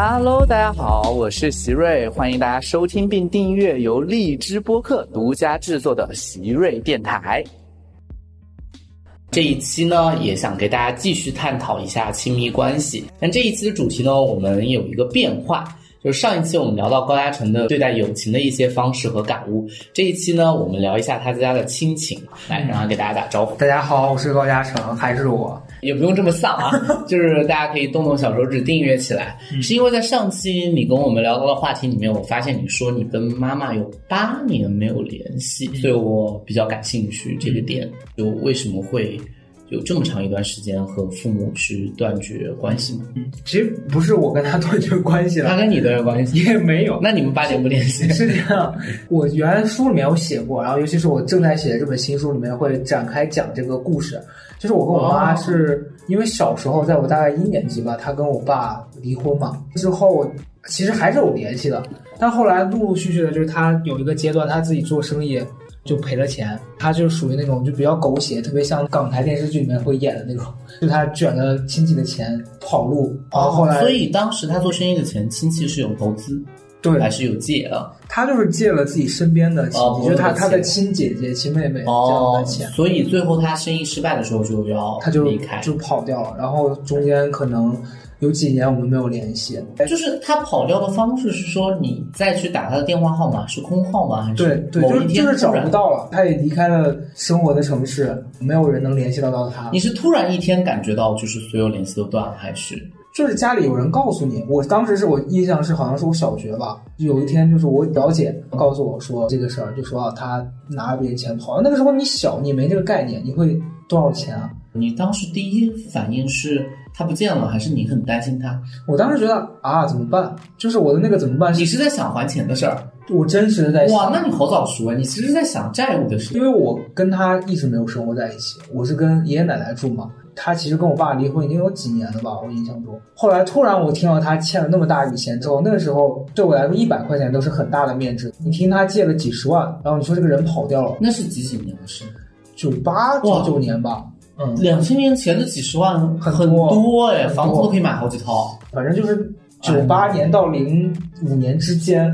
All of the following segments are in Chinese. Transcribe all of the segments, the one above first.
Hello，大家好，我是席瑞，欢迎大家收听并订阅由荔枝播客独家制作的席瑞电台。这一期呢，也想给大家继续探讨一下亲密关系。但这一期的主题呢，我们有一个变化。就是上一期我们聊到高嘉诚的对待友情的一些方式和感悟，这一期呢，我们聊一下他家的亲情，来让他给大家打招呼。大家好，我是高嘉诚，还是我，也不用这么丧啊，就是大家可以动动小手指订阅起来。是因为在上期你跟我们聊到的话题里面，我发现你说你跟妈妈有八年没有联系，所以我比较感兴趣这个点，就为什么会。有这么长一段时间和父母去断绝关系吗？嗯，其实不是我跟他断绝关系了，他跟你断绝关系也没有。那你们八年不联系？是这样，我原来书里面有写过，然后尤其是我正在写的这本新书里面会展开讲这个故事。就是我跟我妈是因为小时候，在我大概一年级吧，她跟我爸离婚嘛，之后其实还是有联系的，但后来陆陆续续的，就是他有一个阶段，他自己做生意。就赔了钱，他就属于那种就比较狗血，特别像港台电视剧里面会演的那种，就他卷了亲戚的钱跑路，然后后来，所以当时他做生意的钱，亲戚是有投资，对，还是有借的？他就是借了自己身边的亲戚，就是他他的亲姐姐、亲妹妹这样的钱，所以最后他生意失败的时候就要他就离开，就跑掉了，然后中间可能。有几年我们没有联系，就是他跑掉的方式是说你再去打他的电话号码是空号吗？还是对对，就是就是找不到了，他也离开了生活的城市，没有人能联系得到他。你是突然一天感觉到就是所有联系都断了，还是就是家里有人告诉你？我当时是我印象是好像是我小学吧，有一天就是我表姐告诉我说这个事儿，就说啊他拿别人钱跑，那个时候你小你没这个概念，你会多少钱啊？你当时第一反应是？他不见了，还是你很担心他？我当时觉得啊，怎么办？就是我的那个怎么办？你是在想还钱的事儿？我真实的在想。哇，那你好早熟啊！你其实在想债务的事。因为我跟他一直没有生活在一起，我是跟爷爷奶奶住嘛。他其实跟我爸离婚已经有几年了吧？我印象中。后来突然我听到他欠了那么大一笔钱之后，那个时候对我来说一百块钱都是很大的面值。你听他借了几十万，然后你说这个人跑掉了，那是几几年的事？九八九九年吧。嗯，两千年前的几十万很多哎，房子都可以买好几套。反正就是九八年到零五年之间，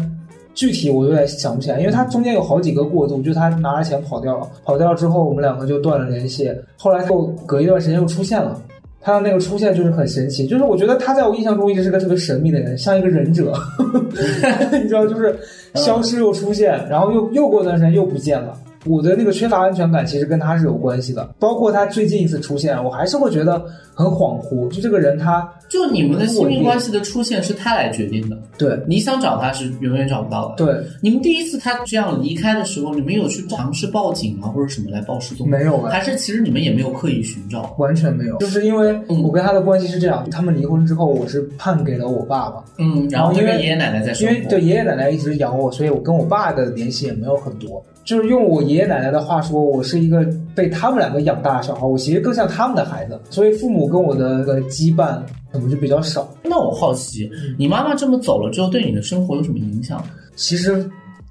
具体我有点想不起来，因为他中间有好几个过渡，就他拿着钱跑掉了，跑掉之后我们两个就断了联系。后来又隔一段时间又出现了，他的那个出现就是很神奇，就是我觉得他在我印象中一直是个特别神秘的人，像一个忍者，你知道，就是消失又出现，然后又又过段时间又不见了。我的那个缺乏安全感，其实跟他是有关系的。包括他最近一次出现，我还是会觉得很恍惚。就这个人，他就你们的亲密关系的出现是他来决定的。对，你想找他是永远找不到的。对，你们第一次他这样离开的时候，你们有去尝试报警啊，或者什么来报失踪？没有，还是其实你们也没有刻意寻找？完全没有，就是因为我跟他的关系是这样：他们离婚之后，我是判给了我爸爸。嗯，然后因为爷爷奶奶在，因为对爷爷奶奶一直养我，所以我跟我爸的联系也没有很多。就是用我爷爷奶奶的话说，我是一个被他们两个养大的小孩，我其实更像他们的孩子，所以父母跟我的个羁绊可能就比较少。那我好奇，你妈妈这么走了之后，对你的生活有什么影响？其实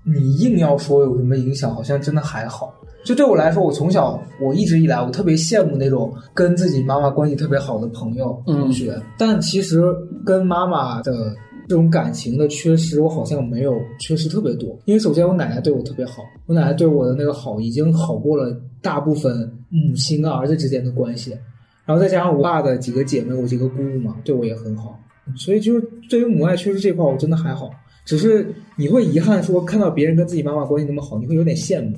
你硬要说有什么影响，好像真的还好。就对我来说，我从小我一直以来，我特别羡慕那种跟自己妈妈关系特别好的朋友同学，但其实跟妈妈的。这种感情的缺失，我好像没有缺失特别多。因为首先我奶奶对我特别好，我奶奶对我的那个好已经好过了大部分母亲跟儿子之间的关系。然后再加上我爸的几个姐妹，我几个姑姑嘛，对我也很好。所以就是对于母爱缺失这块，我真的还好。只是你会遗憾说，看到别人跟自己妈妈关系那么好，你会有点羡慕。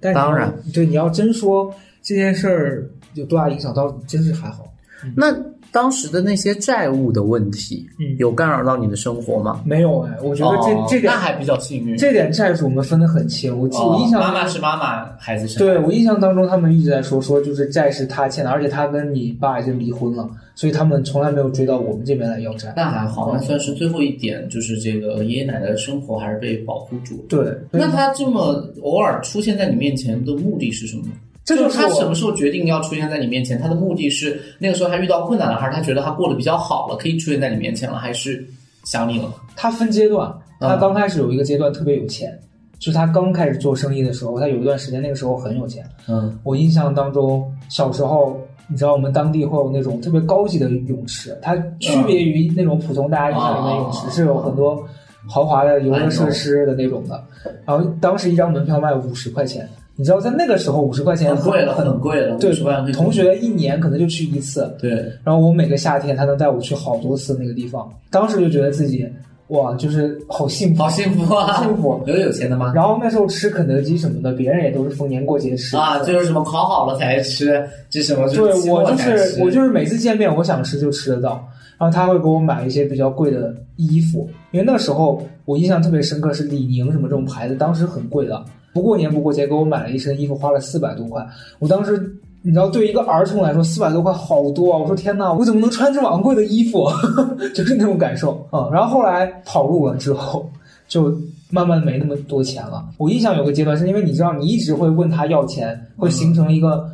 但当然，对你要真说这件事儿有多大影响，倒真是还好。那。当时的那些债务的问题，有干扰到你的生活吗？没有哎，我觉得这这点那还比较幸运。这点债主我们分得很清。我记我印象妈妈是妈妈，孩子是。对我印象当中，他们一直在说说就是债是他欠的，而且他跟你爸已经离婚了，所以他们从来没有追到我们这边来要债。那还好，那算是最后一点，就是这个爷爷奶奶的生活还是被保护住。对，那他这么偶尔出现在你面前的目的是什么？这就是他什么时候决定要出现在你面前？他的目的是那个时候他遇到困难了，还是他觉得他过得比较好了，可以出现在你面前了，还是想你了？他分阶段，他刚开始有一个阶段特别有钱，就是他刚开始做生意的时候，他有一段时间那个时候很有钱。嗯，我印象当中，小时候你知道我们当地会有那种特别高级的泳池，它区别于那种普通大家印象里面泳池，是有很多豪华的游乐设施的那种的。然后当时一张门票卖五十块钱，你知道在那个时候五十块钱很贵了，很贵了。对，同学一年可能就去一次。对。然后我每个夏天他能带我去好多次那个地方，当时就觉得自己。哇，就是好幸福，好幸福啊！幸福，有有钱的吗？然后那时候吃肯德基什么的，别人也都是逢年过节吃啊，就是什么烤好了才吃，这什么？对我就是我就是每次见面，我想吃就吃得到。然后他会给我买一些比较贵的衣服，因为那时候我印象特别深刻，是李宁什么这种牌子，当时很贵的，不过年不过节给我买了一身衣服，花了四百多块，我当时。你知道，对于一个儿童来说，四百多块好多啊！我说天哪，我怎么能穿这么昂贵的衣服？就是那种感受啊。然后后来跑路了之后，就慢慢没那么多钱了。我印象有个阶段，是因为你知道，你一直会问他要钱，会形成一个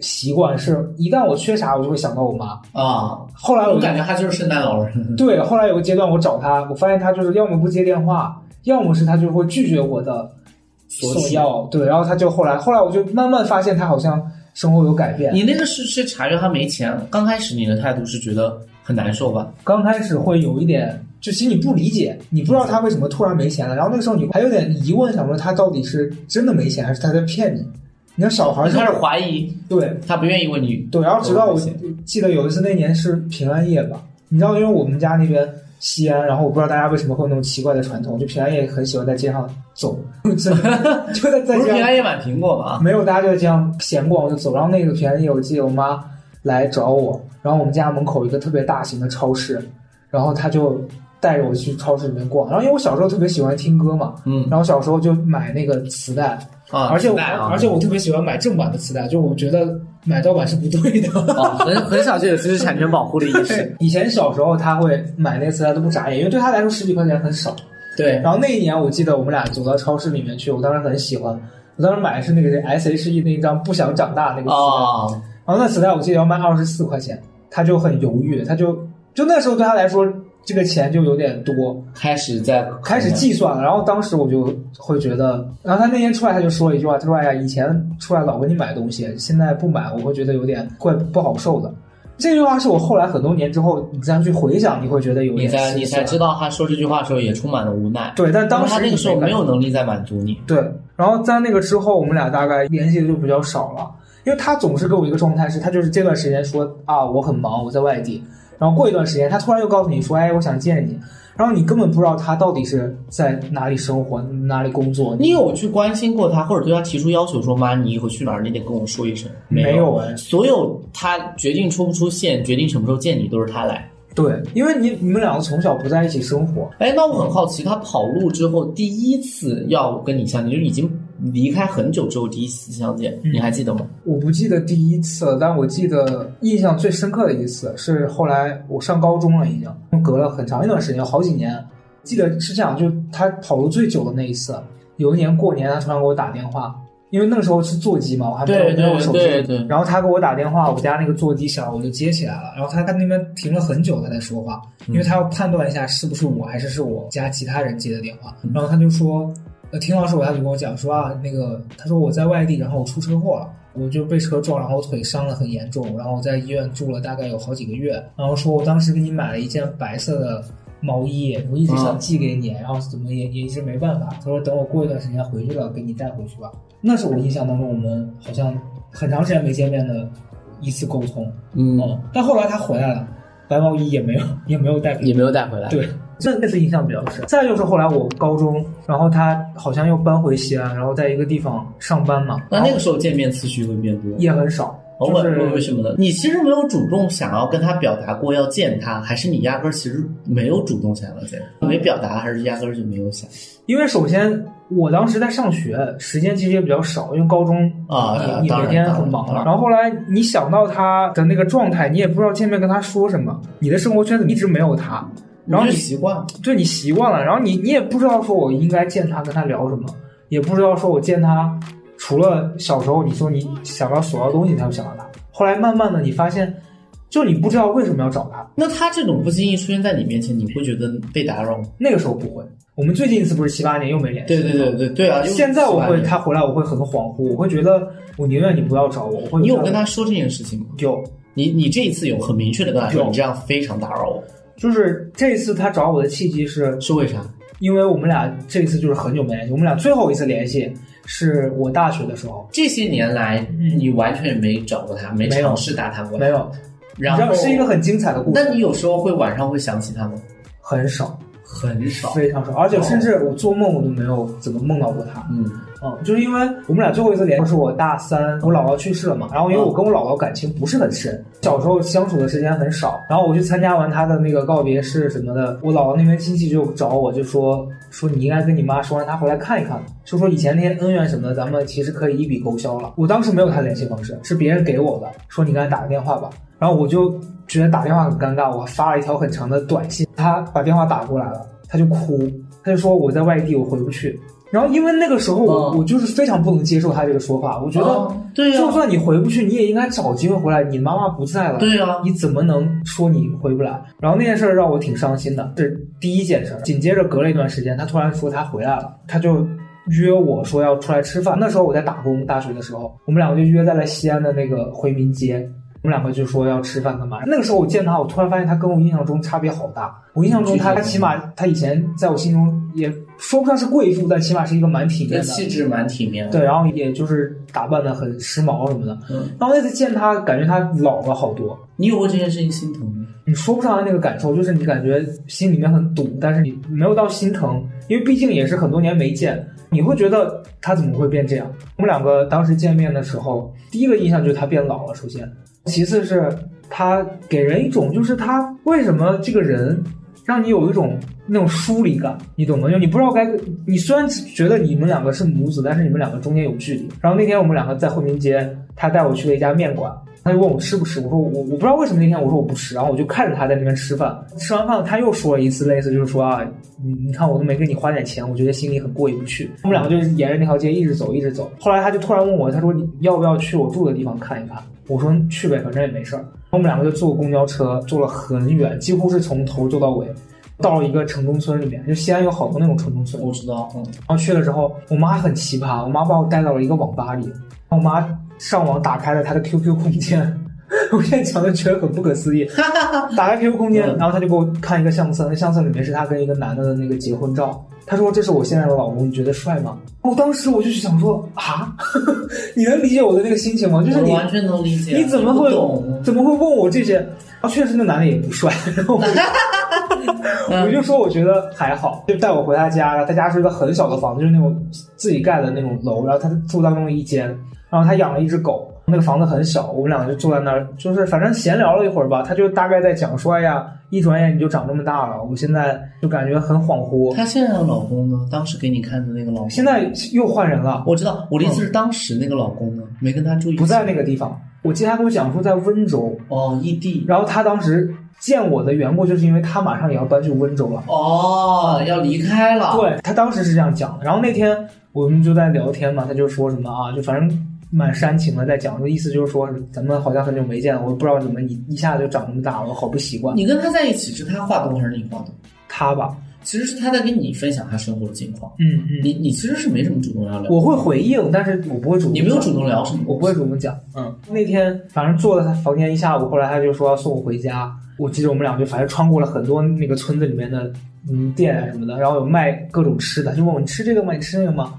习惯，是一旦我缺啥，我就会想到我妈啊。后来我感觉他就是圣诞老人。对，后来有个阶段我找他，我发现他就是要么不接电话，要么是他就会拒绝我的索要。对，然后他就后来，后来我就慢慢发现他好像。生活有改变，你那个是是察觉他没钱，刚开始你的态度是觉得很难受吧？刚开始会有一点，就其实你不理解，你不知道他为什么突然没钱了，然后那个时候你还有点疑问，想说他到底是真的没钱，还是他在骗你？你看小孩开始怀疑，对他不愿意问你，对，然后直到我记得有一次那年是平安夜吧，你知道，因为我们家那边。西安，然后我不知道大家为什么会有那种奇怪的传统，就平安夜很喜欢在街上走，就在在平安夜买苹果吗？没有，大家就在街上闲逛就走。然后那个平安夜，我记得我妈来找我，然后我们家门口一个特别大型的超市，然后她就带着我去超市里面逛。然后因为我小时候特别喜欢听歌嘛，嗯，然后小时候就买那个磁带。啊！而且我而且我特别喜欢买正版的磁带，就我觉得买盗版是不对的。很很少就有知识产权保护的意识。以前小时候他会买那个磁带都不眨眼，因为对他来说十几块钱很少。对。然后那一年我记得我们俩走到超市里面去，我当时很喜欢，我当时买的是那个 S H E 那一张不想长大那个磁带。然后那磁带我记得要卖二十四块钱，他就很犹豫，他就就那时候对他来说。这个钱就有点多，开始在开始计算了。然后当时我就会觉得，然后他那天出来他就说了一句话，他说：“哎呀，以前出来老给你买东西，现在不买，我会觉得有点怪不好受的。”这句话是我后来很多年之后你再去回想，你会觉得有点。你才你才知道他说这句话的时候也充满了无奈。对，但当时他那个时候没有能力再满足你。对，然后在那个之后，我们俩大概联系的就比较少了，因为他总是给我一个状态是，他就是这段时间说啊，我很忙，我在外地。然后过一段时间，他突然又告诉你说：“哎，我想见你。”然后你根本不知道他到底是在哪里生活、哪里工作。你有去关心过他，或者对他提出要求说：“妈，你以后去哪儿，你得跟我说一声。”没有，所有他决定出不出现、决定什么时候见你，都是他来。对，因为你你们两个从小不在一起生活。哎，那我很好奇，他跑路之后第一次要跟你相见，就已经。离开很久之后第一次相见，你还记得吗？我不记得第一次，但我记得印象最深刻的一次是后来我上高中了，已经隔了很长一段时间，好几年。记得是这样，就他跑路最久的那一次，有一年过年，他突然给我打电话，因为那个时候是座机嘛，我还没有没有手机。然后他给我打电话，我家那个座机响，我就接起来了。然后他在那边停了很久，他在说话，因为他要判断一下是不是我还是是我家其他人接的电话。然后他就说。呃，听老师我，他就跟我讲说啊，那个他说我在外地，然后我出车祸了，我就被车撞，然后腿伤了很严重，然后我在医院住了大概有好几个月，然后说我当时给你买了一件白色的毛衣，我一直想寄给你，然后怎么也也一直没办法。他说等我过一段时间回去了，给你带回去吧。那是我印象当中我们好像很长时间没见面的一次沟通。嗯，但后来他回来了，白毛衣也没有也没有带，也没有带回来。对。这那次印象比较深。再就是后来我高中，然后他好像又搬回西安，然后在一个地方上班嘛。那那个时候见面次数会变多？也很少。为为什么呢？你其实没有主动想要跟他表达过要见他，还是你压根儿其实没有主动想要见？没表达，还是压根儿就没有想？因为首先我当时在上学，时间其实也比较少，因为高中啊，你每天很忙了。然后后来你想到他的那个状态，你也不知道见面跟他说什么，你的生活圈子一直没有他。然后你习惯了，对你习惯了，然后你你也不知道说我应该见他跟他聊什么，也不知道说我见他除了小时候你说你想到所要东西才会想到他，后来慢慢的你发现，就你不知道为什么要找他。那他这种不经意出现在你面前，你会觉得被打扰吗？那个时候不会。我们最近一次不是七八年又没联系？对对对对对啊！现在我会他回来我会很恍惚，我会觉得我宁愿你不要找我。我会你有跟他说这件事情吗？有。你你这一次有很明确的跟他说，你这样非常打扰我，就是这次他找我的契机是，是为啥？因为我们俩这次就是很久没联系，我们俩最后一次联系是我大学的时候，这些年来，你完全没找过他，没尝试打探过，没有，然后是一个很精彩的故事，那你有时候会晚上会想起他吗？很少，很少，非常少，而且甚至我做梦我都没有怎么梦到过他。嗯嗯，就是因为我们俩最后一次联系是我大三，我姥姥去世了嘛，然后因为我跟我姥姥感情不是很深，小时候相处的时间很少，然后我去参加完她的那个告别式什么的，我姥姥那边亲戚就找我，就说说你应该跟你妈说让她回来看一看，就说以前那些恩怨什么的，咱们其实可以一笔勾销了。我当时没有她联系方式，是别人给我的，说你给她打个电话吧，然后我就觉得打电话很尴尬，我发了一条很长的短信，她把电话打过来了，她就哭，她就说我在外地，我回不去。然后因为那个时候我、嗯我就是非常不能接受他这个说法，我觉得哦对呀就算你回不去，你也应该找机会回来。你妈妈不在了，对啊你怎么能说你回不来？然后那件事儿让我挺伤心的，这是第一件事儿。紧接着隔了一段时间，他突然说他回来了，他就约我说要出来吃饭。那时候我在打工，大学的时候，我们两个就约在了西安的那个回民街。我们两个就说要吃饭干嘛？那个时候我见他，我突然发现他跟我印象中差别好大。我印象中他他起码他以前在我心中也说不上是贵妇，但起码是一个蛮体面的。气质蛮体面的，对，然后也就是打扮的很时髦什么的。嗯，然后那次见他，感觉他老了好多。你有过这件事情心疼吗？你说不上来那个感受，就是你感觉心里面很堵，但是你没有到心疼，因为毕竟也是很多年没见，你会觉得他怎么会变这样？我们两个当时见面的时候，第一个印象就是他变老了，首先，其次是他给人一种就是他为什么这个人让你有一种那种疏离感，你懂吗？就你不知道该，你虽然觉得你们两个是母子，但是你们两个中间有距离。然后那天我们两个在惠民街，他带我去了一家面馆，他就问我吃不吃，我说我我不知道为什么那天我说我不吃，然后我就看着他在那边吃饭，吃完饭他又说了一次类似就是说啊，你你看我都没给你花点钱，我觉得心里很过意不去。我们两个就沿着那条街一直走一直走，后来他就突然问我，他说你要不要去我住的地方看一看？我说去呗，反正也没事儿。我们两个就坐公交车，坐了很远，几乎是从头坐到尾，到了一个城中村里面。就西安有好多那种城中村，我知道，嗯，然后去了之后，我妈很奇葩，我妈把我带到了一个网吧里，我妈上网打开了她的 QQ 空间，我现在讲的觉得很不可思议。打开 QQ 空间，嗯然后他就给我看一个相册，那相册里面是他跟一个男的的那个结婚照。他说：“这是我现在的老公，你觉得帅吗？”我当时我就想说啊，你能理解我的那个心情吗？就是你完全能理解，你怎么会懂？怎么会问我这些？然后确实那男的也不帅，然后我就嗯我就说我觉得还好，就带我回他家，了他家是一个很小的房子，就是那种自己盖的那种楼，然后他住当中的一间，然后他养了一只狗，那个房子很小，我们两个就坐在那儿，就是反正闲聊了一会儿吧，他就大概在讲说，哎呀，一转眼你就长这么大了，我现在就感觉很恍惚，他现在的老公呢？当时给你看的那个老公，现在又换人了，我知道，我的意思是当时那个老公呢，没跟他住一起，不在那个地方。我记得他跟我讲说在温州，哦，异地，然后他当时见我的缘故，就是因为他马上也要搬去温州了。哦，要离开了，，对他当时是这样讲的。然后那天我们就在聊天嘛，他就说什么啊，就反正蛮煽情的，在讲，意思就是说咱们好像很久没见了，我不知道怎么一一下就长这么大了，我好不习惯。你跟他在一起是他画动还是你画动？他吧，其实是他在跟你分享他生活的近况，嗯嗯，你你其实是没什么主动要聊，我会回应，但是我不会主动。你没有主动聊什么，我不会主动讲。嗯，那天反正坐在他房间一下午，后来他就说要送我回家。我记得我们俩就反正穿过了很多那个村子里面的嗯店啊什么的，然后有卖各种吃的，就问我你吃这个吗？你吃那个吗？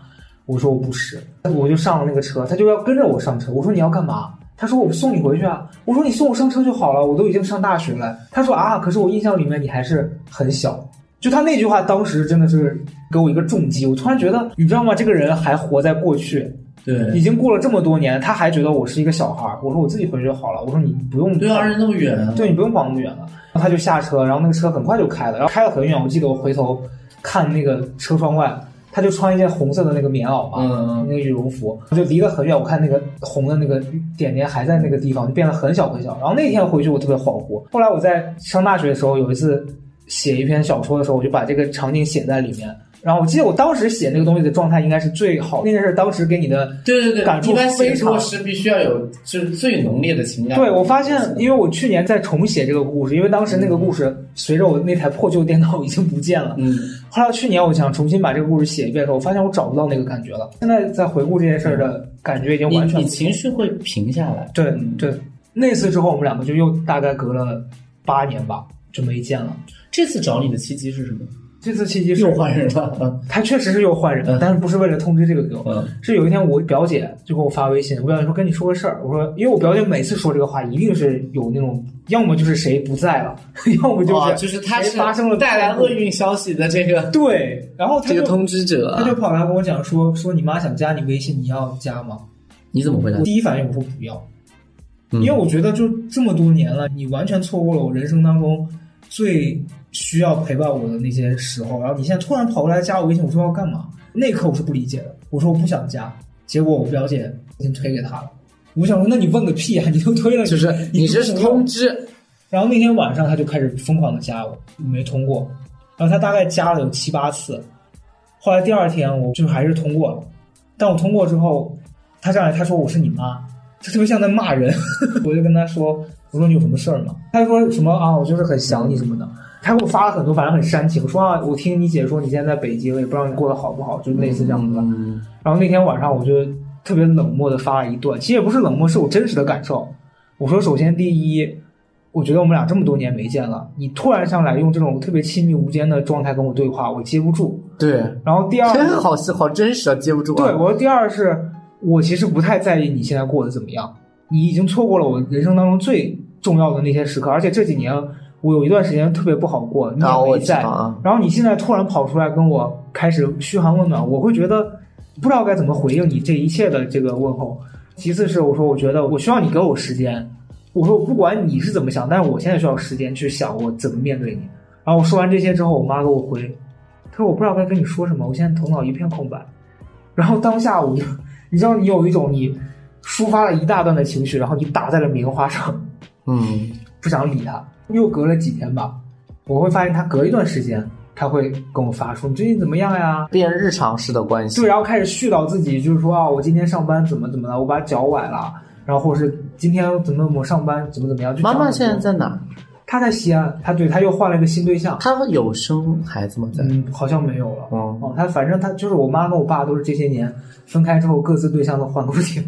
我说我不是，我就上了那个车，他就要跟着我上车。我说你要干嘛？他说我送你回去啊。我说你送我上车就好了，我都已经上大学了。他说啊，可是我印象里面你还是很小。就他那句话，当时真的是给我一个重击。我突然觉得，你知道吗？这个人还活在过去，对已经过了这么多年，他还觉得我是一个小孩儿。我说我自己回去就好了。我说你不用对啊，而且那么远，对你不用跑那么远了。然后他就下车，然后那个车很快就开了，然后开了很远。我记得我回头看那个车窗外，他就穿一件红色的那个棉袄嘛，嗯那个羽绒服，就离得很远。我看那个红的那个点点还在那个地方，就变得很小很小。然后那天回去我特别恍惚。后来我在上大学的时候，有一次写一篇小说的时候，我就把这个场景写在里面。然后我记得我当时写那个东西的状态应该是最好，那件事当时给你的对对对，感触非常作是必须要有就是最浓烈的情感。对，我发现，因为我去年在重写这个故事，因为当时那个故事随着我那台破旧电脑已经不见了。嗯，后来去年我想重新把这个故事写一遍的时候，我发现我找不到那个感觉了。现在在回顾这件事儿的感觉已经完全你情绪会平下来。对嗯对。那次之后，我们两个就又大概隔了八年吧，就没见了。这次找你的契机是什么？这次契机是又换人了，他确实是又换人了，但是不是为了通知这个给我，是有一天我表姐就给我发微信，我表姐说跟你说个事儿，我说因为我表姐每次说这个话，一定是有那种要么就是谁不在了，要么就是就是他是发生了带来厄运消息的这个对，然后这个通知者，他就跑来跟我讲说说你妈想加你微信，你要加吗？你怎么回答？我第一反应我说不要，因为我觉得就这么多年了，你完全错过了我人生当中最。需要陪伴我的那些时候，然后你现在突然跑过来加我微信，我说要干嘛？那一刻我是不理解的，我说我不想加，结果我表姐已经推给他了。我想说，那你问个屁啊！你都推了，就是你这是通知。然后那天晚上他就开始疯狂的加我，没通过。然后他大概加了有七八次，后来第二天我就还是通过了。但我通过之后，他上来他说我是你妈，他特别像在骂人。我就跟他说，我说你有什么事儿吗？他就说什么啊，我就是很想你什么的。他给我发了很多，反正很煽情，说啊，我听你姐说你现在在北京，也不知道你过得好不好，就类似这样子。然后那天晚上我就特别冷漠的发了一段，其实也不是冷漠，是我真实的感受。我说，首先第一，我觉得我们俩这么多年没见了，你突然上来用这种特别亲密无间的状态跟我对话，我接不住。对。然后第二，真好是好真实啊，接不住。对，我说第二是，我其实不太在意你现在过得怎么样，你已经错过了我人生当中最重要的那些时刻，而且这几年。我有一段时间特别不好过，你也没在，然后你现在突然跑出来跟我开始嘘寒问暖，我会觉得不知道该怎么回应你这一切的这个问候。其次是我说，我觉得我需要你给我时间。我说我不管你是怎么想，但是我现在需要时间去想我怎么面对你。然后我说完这些之后，我妈给我回，她说我不知道该跟你说什么，我现在头脑一片空白。然后当下我就，你知道你有一种你抒发了一大段的情绪，然后你打在了棉花上，嗯，不想理他。又隔了几天吧，我会发现他隔一段时间他会跟我发说你最近怎么样呀？变日常式的关系。对，然后开始絮叨自己，就是说啊，我今天上班怎么怎么了，我把脚崴了，然后或者是今天怎么怎么上班怎么怎么样。妈妈现在在哪？他在西安，他对他又换了一个新对象。他有生孩子吗？在？嗯，好像没有了。哦哦，他反正他就是我妈跟我爸都是这些年分开之后各自对象都换个不停，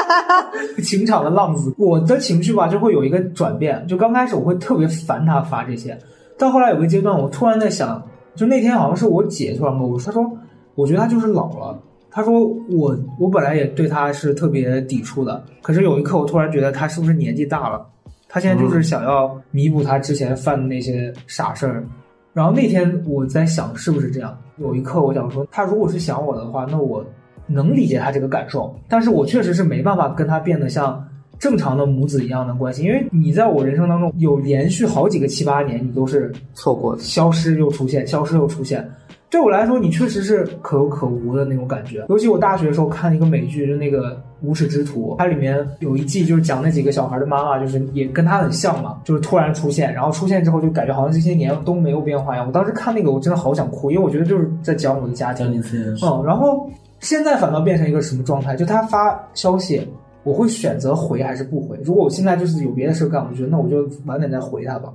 情场的浪子。我的情绪吧就会有一个转变，就刚开始我会特别烦他发这些，到后来有个阶段我突然在想，就那天好像是我姐突然跟我说，她说我觉得他就是老了。她说我我本来也对他是特别抵触的，可是有一刻我突然觉得他是不是年纪大了。他现在就是想要弥补他之前犯的那些傻事儿，然后那天我在想是不是这样？有一刻我想说，他如果是想我的话，那我能理解他这个感受，但是我确实是没办法跟他变得像正常的母子一样的关系，因为你在我人生当中有连续好几个七八年，你都是错过的，消失又出现，消失又出现。对我来说，你确实是可有可无的那种感觉。尤其我大学的时候看一个美剧，就那个《无耻之徒》，它里面有一季就是讲那几个小孩的妈妈，就是也跟他很像嘛，就是突然出现，然后出现之后就感觉好像这些年都没有变化一样。我当时看那个，我真的好想哭，因为我觉得就是在讲我的家庭。嗯，然后现在反倒变成一个什么状态？就他发消息，我会选择回还是不回？如果我现在就是有别的事干，我就觉得那我就晚点再回他吧，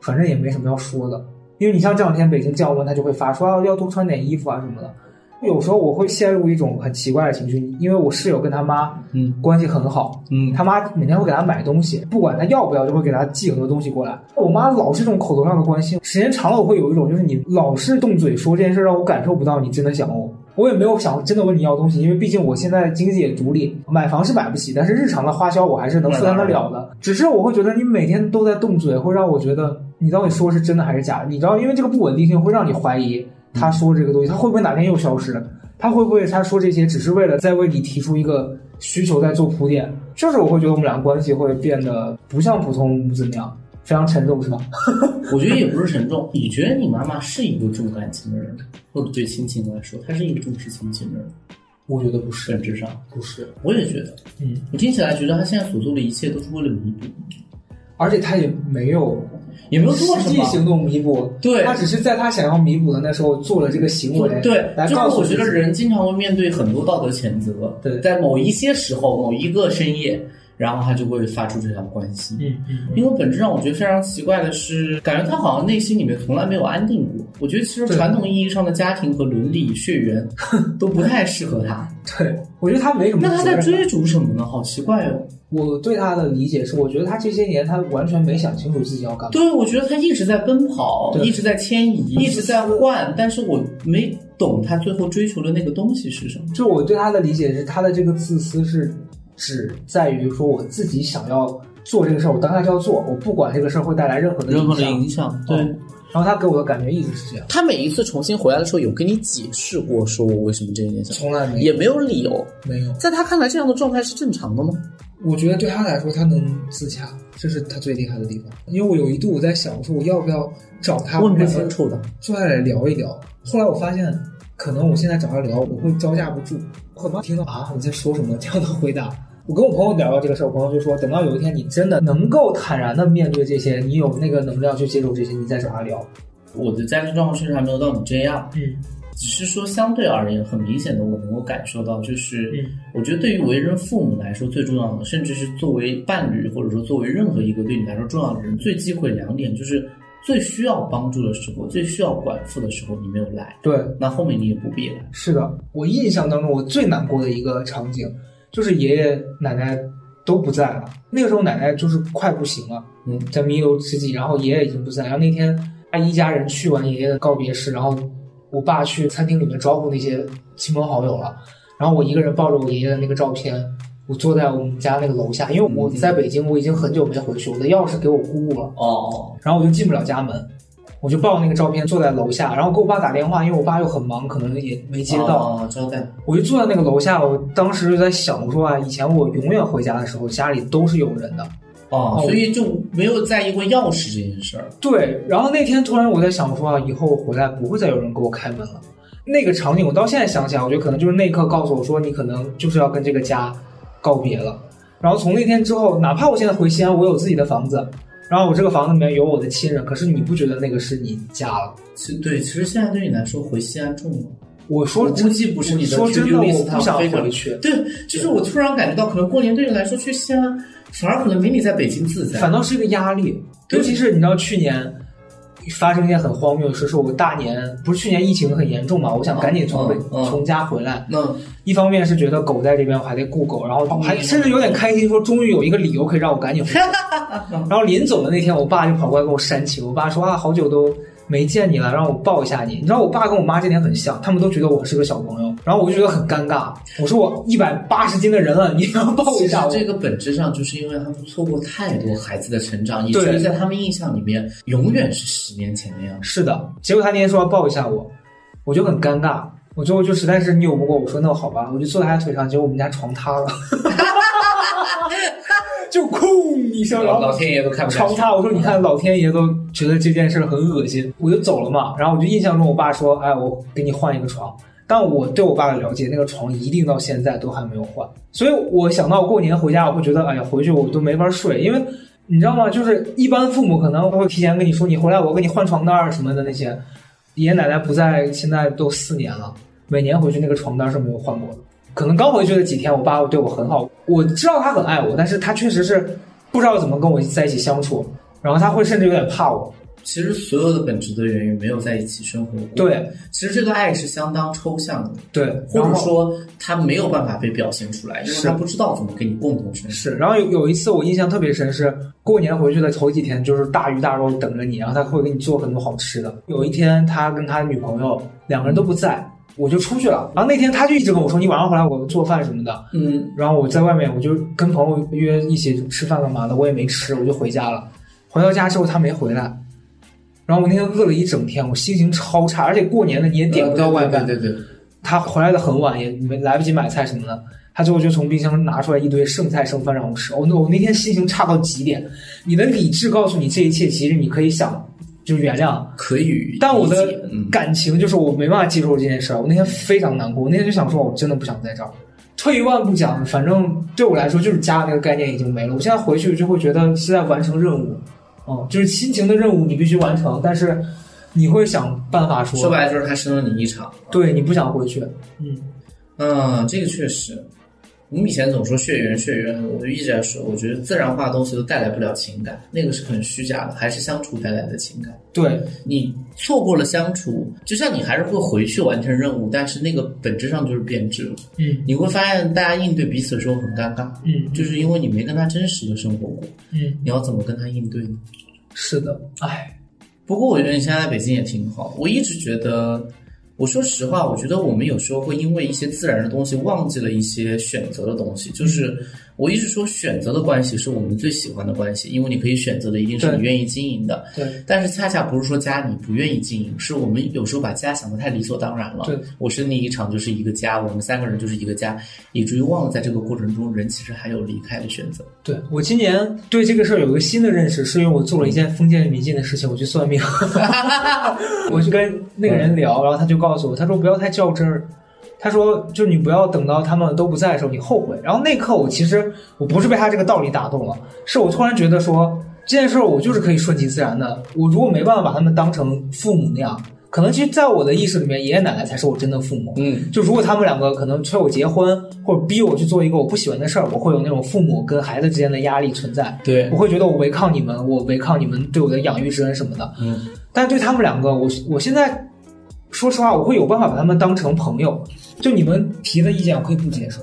反正也没什么要说的。因为你像这两天北京降温，他就会发说要多穿点衣服啊什么的。有时候我会陷入一种很奇怪的情绪，因为我室友跟他妈嗯关系很好，嗯他妈每天会给他买东西，不管他要不要，就会给他寄很多东西过来。我妈老是这种口头上的关心，时间长了我会有一种就是你老是动嘴说这件事，让我感受不到你真的想我。我也没有想真的问你要东西，因为毕竟我现在经济也独立，买房是买不起，但是日常的花销我还是能负担得了的。只是我会觉得你每天都在动嘴，会让我觉得你到底说是真的还是假的。你知道，因为这个不稳定性会让你怀疑他说这个东西，他会不会哪天又消失？他会不会他说这些只是为了在为你提出一个需求，在做铺垫？就是我会觉得我们俩关系会变得不像普通母子那样，非常沉重，是吧？我觉得也不是沉重。你觉得你妈妈是一个重感情的人，或者对亲情来说，她是一个重视亲情的人？我觉得不是，本质上不是。我也觉得，嗯，我听起来觉得她现在所做的一切都是为了弥补，而且她也没有。也没有做实际行动弥补，对他只是在他想要弥补的那时候做了这个行为，对，来告诉我觉得人经常会面对很多道德谴责，对，在某一些时候，某一个深夜，然后他就会发出这条关心，嗯嗯，因为本质上我觉得非常奇怪的是，感觉他好像内心里面从来没有安定过。我觉得其实传统意义上的家庭和伦理血缘 都不太适合他。对，我觉得他没什么。那他在追逐什么呢？好奇怪哦。我对他的理解是，我觉得他这些年他完全没想清楚自己要干嘛。对，我觉得他一直在奔跑，一直在迁移，一直在换，但是我没懂他最后追求的那个东西是什么。就我对他的理解是，他的这个自私是只在于说我自己想要做这个事儿，我当下就要做，我不管这个事儿会带来任何的任何的影响。对。然后他给我的感觉一直是这样。他每一次重新回来的时候，有跟你解释过，说我为什么这一点想？从来没有也没有理由，没有。在他看来，这样的状态是正常的吗？我觉得对他来说，他能自洽，这是他最厉害的地方。因为我有一度我在想，我说我要不要找他问个清楚的，坐下来聊一聊。后来我发现，可能我现在找他聊，我会招架不住。很怕听到啊你在说什么 这样的回答。我跟我朋友聊到这个事儿，我朋友就说，等到有一天你真的能够坦然的面对这些，你有那个能量去接受这些，你再找他聊。我的家庭状况确实还没有到你这样，嗯。只是说，相对而言，很明显的，我能够感受到，就是，我觉得对于为人父母来说，最重要的，甚至是作为伴侣，或者说作为任何一个对你来说重要的人，最忌讳两点，就是最需要帮助的时候，最需要管束的时候，你没有来。对，那后面你也不必来。是的，我印象当中，我最难过的一个场景，就是爷爷奶奶都不在了。那个时候，奶奶就是快不行了，嗯，在弥留之际，然后爷爷已经不在。然后那天，他一家人去完爷爷的告别式，然后。我爸去餐厅里面招呼那些亲朋好友了，然后我一个人抱着我爷爷的那个照片，我坐在我们家那个楼下，因为我在北京，我已经很久没回去，我的钥匙给我姑姑了，哦，然后我就进不了家门，我就抱着那个照片坐在楼下，然后给我爸打电话，因为我爸又很忙，可能也没接到，哦招待，我就坐在那个楼下，我当时就在想，我说啊，以前我永远回家的时候，家里都是有人的。哦，所以就没有在意过钥匙这件事儿。对，然后那天突然我在想说啊，以后回来不会再有人给我开门了。那个场景我到现在想起来，我觉得可能就是那一刻告诉我说，你可能就是要跟这个家告别了。然后从那天之后，哪怕我现在回西安，我有自己的房子，然后我这个房子里面有我的亲人，可是你不觉得那个是你家了？其对，其实现在对你来说回西安重吗？我说估计不是你的。说真的，我不想回去。对，就是我突然感觉到，可能过年对你来说去西安。反而可能没你在北京自在，反倒是一个压力。尤其是你知道，去年发生一件很荒谬的事，是我大年不是去年疫情很严重嘛，我想赶紧从北从家回来。嗯，一方面是觉得狗在这边，我还得顾狗，然后还甚至有点开心，说终于有一个理由可以让我赶紧回。然后临走的那天，我爸就跑过来跟我煽情，我爸说啊，好久都。没见你了，让我抱一下你。你知道我爸跟我妈这点很像，他们都觉得我是个小朋友，然后我就觉得很尴尬。我说我一百八十斤的人了，你要抱一下我。这个本质上就是因为他们错过太多孩子的成长，以至于在他们印象里面永远是十年前那样。是的，结果他那天说要抱一下我，我就很尴尬，我最后就实在是拗不过，我说那好吧，我就坐在他腿上，结果我们家床塌了。就空一声，然后老天爷都看不床塌。我说你看，老天爷都觉得这件事很恶心，我就走了嘛。然后我就印象中，我爸说：“哎，我给你换一个床。”但我对我爸的了解，那个床一定到现在都还没有换。所以我想到过年回家，我会觉得，哎呀，回去我都没法睡，因为你知道吗？就是一般父母可能会提前跟你说，你回来我给你换床单什么的那些。爷爷奶奶不在，现在都四年了，每年回去那个床单是没有换过的。可能刚回去的几天，我爸对我很好。我知道他很爱我，但是他确实是不知道怎么跟我在一起相处。然后他会甚至有点怕我。其实所有的本质的原因没有在一起生活过。对，其实这个爱是相当抽象的。对，或者说他没有办法被表现出来，因为他不知道怎么跟你共同生活。是。然后有有一次我印象特别深，是过年回去的头几天，就是大鱼大肉等着你，然后他会给你做很多好吃的。有一天他跟他女朋友两个人都不在。我就出去了，然后那天他就一直跟我说：“你晚上回来我做饭什么的。”嗯，然后我在外面，我就跟朋友约一起吃饭干嘛的，我也没吃，我就回家了。回到家之后他没回来，然后我那天饿了一整天，我心情超差，而且过年的你也点不到外卖。对对。他回来的很晚，也没来不及买菜什么的，他最后就从冰箱拿出来一堆剩菜剩饭让我吃。我我那天心情差到极点，你的理智告诉你这一切其实你可以想。就原谅可以，但我的感情就是我没办法接受这件事儿。我那天非常难过，我那天就想说，我真的不想在这儿。退一万步讲，反正对我来说，就是家那个概念已经没了。我现在回去就会觉得是在完成任务，哦，就是亲情的任务，你必须完成。但是你会想办法说，说白了就是他生了你一场，对你不想回去。嗯嗯，这个确实。我们以前总说血缘血缘，我就一直在说，我觉得自然化的东西都带来不了情感，那个是很虚假的，还是相处带来的情感。对你错过了相处，就像你还是会回去完成任务，但是那个本质上就是变质了。嗯你会发现大家应对彼此的时候很尴尬，嗯就是因为你没跟他真实的生活过，嗯，你要怎么跟他应对呢？是的，哎，不过我觉得你现在在北京也挺好。我一直觉得，我说实话，我觉得我们有时候会因为一些自然的东西忘记了一些选择的东西。就是我一直说，选择的关系是我们最喜欢的关系，因为你可以选择的一定是你愿意经营的。对但是恰恰不是说家你不愿意经营，是我们有时候把家想的太理所当然了。对，我生你一场就是一个家，我们三个人就是一个家，以至于忘了在这个过程中，人其实还有离开的选择。对我今年对这个事儿有一个新的认识，是因为我做了一件封建迷信的事情，我去算命，我去跟那个人聊，然后他就告诉我，他说不要太较真儿。他说：“就你不要等到他们都不在的时候，你后悔。”然后那一刻，我其实我不是被他这个道理打动了，是我突然觉得说这件事儿我就是可以顺其自然的。我如果没办法把他们当成父母那样，可能其实在我的意识里面，爷爷奶奶才是我真的父母。嗯，就如果他们两个可能催我结婚，或者逼我去做一个我不喜欢的事儿，我会有那种父母跟孩子之间的压力存在。对我，会觉得我违抗你们，我违抗你们对我的养育之恩什么的。嗯，但对他们两个，我我现在说实话，我会有办法把他们当成朋友。就你们提的意见，我可以不接受。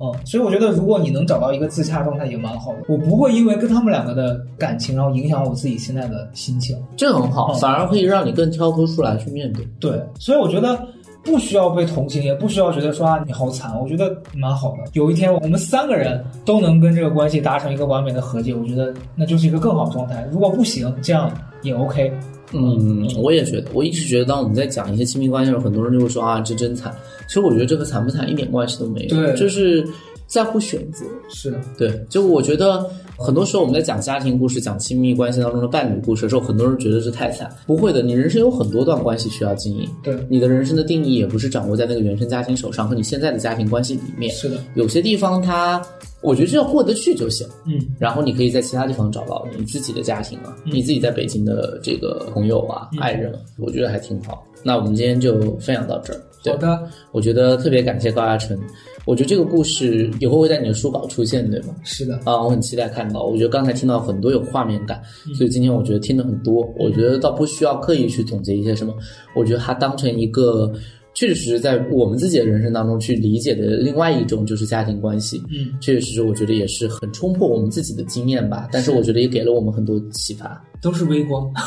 嗯，所以我觉得，如果你能找到一个自洽状态，也蛮好的。我不会因为跟他们两个的感情，然后影响我自己现在的心情。这很好，嗯反而可以让你更跳脱出来去面对。对，所以我觉得不需要被同情，也不需要觉得说啊你好惨，我觉得蛮好的。有一天我们三个人都能跟这个关系达成一个完美的和解，我觉得那就是一个更好的状态。如果不行，这样也 OK。嗯，我也觉得，我一直觉得，当我们在讲一些亲密关系的时候，很多人就会说啊，这真惨。其实我觉得这和惨不惨一点关系都没有，对就是在乎选择。是的，对，就我觉得很多时候我们在讲家庭故事、讲亲密关系当中的伴侣故事的时候，很多人觉得是太惨。不会的，你人生有很多段关系需要经营，对，你的人生的定义也不是掌握在那个原生家庭手上和你现在的家庭关系里面。是的，有些地方它，我觉得只要过得去就行。嗯，然后你可以在其他地方找到你自己的家庭啊，嗯你自己在北京的这个朋友啊、嗯爱人啊，我觉得还挺好。那我们今天就分享到这儿。好，的，我觉得特别感谢高亚成，我觉得这个故事以后会在你的书稿出现，对吗？是的，啊，我很期待看到。我觉得刚才听到很多有画面感，嗯所以今天我觉得听的很多。我觉得倒不需要刻意去总结一些什么，我觉得它当成一个确实实在我们自己的人生当中去理解的另外一种就是家庭关系。嗯，确确实实，我觉得也是很冲破我们自己的经验吧。但是我觉得也给了我们很多启发。都是微光。啊，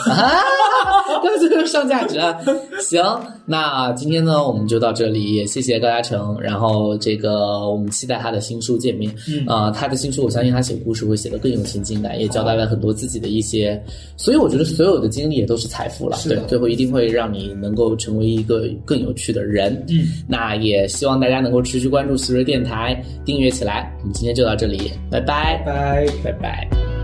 这个上价值啊！行，那今天呢，我们就到这里，也谢谢高嘉诚。然后这个我们期待他的新书见面。嗯啊、他的新书，我相信他写故事会写得更有情境感，也交代了很多自己的一些，所以我觉得所有的经历也都是财富了。对，最后一定会让你能够成为一个更有趣的人。嗯，那也希望大家能够持续关注喜瑞电台，订阅起来。我们今天就到这里，拜拜，拜。拜拜。